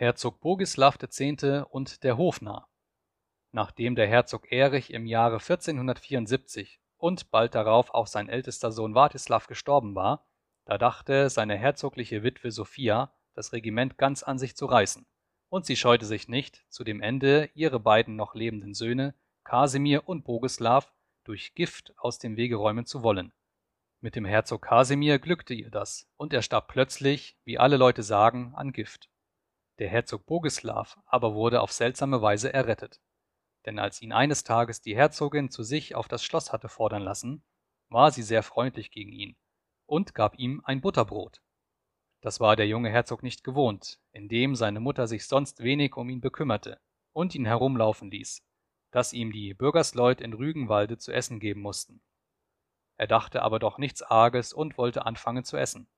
Herzog Bogislaw X. und der Hofnarr Nachdem der Herzog Erich im Jahre 1474 und bald darauf auch sein ältester Sohn Wartislav gestorben war, da dachte seine herzogliche Witwe Sophia, das Regiment ganz an sich zu reißen, und sie scheute sich nicht, zu dem Ende ihre beiden noch lebenden Söhne, Kasimir und Bogislaw, durch Gift aus dem Wege räumen zu wollen. Mit dem Herzog Kasimir glückte ihr das, und er starb plötzlich, wie alle Leute sagen, an Gift. Der Herzog Bogislaw aber wurde auf seltsame Weise errettet. Denn als ihn eines Tages die Herzogin zu sich auf das Schloss hatte fordern lassen, war sie sehr freundlich gegen ihn und gab ihm ein Butterbrot. Das war der junge Herzog nicht gewohnt, indem seine Mutter sich sonst wenig um ihn bekümmerte und ihn herumlaufen ließ, dass ihm die Bürgersleut in Rügenwalde zu essen geben mussten. Er dachte aber doch nichts Arges und wollte anfangen zu essen.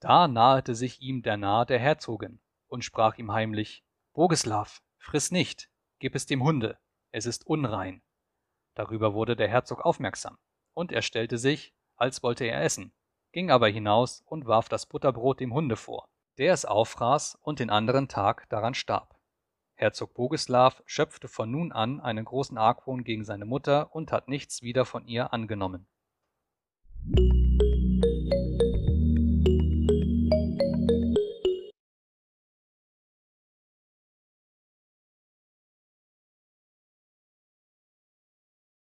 Da nahete sich ihm der Narr der Herzogin und sprach ihm heimlich Bogislaw, friss nicht, gib es dem Hunde, es ist unrein. Darüber wurde der Herzog aufmerksam, und er stellte sich, als wollte er essen, ging aber hinaus und warf das Butterbrot dem Hunde vor, der es auffraß und den anderen Tag daran starb. Herzog Bogislaw schöpfte von nun an einen großen Argwohn gegen seine Mutter und hat nichts wieder von ihr angenommen.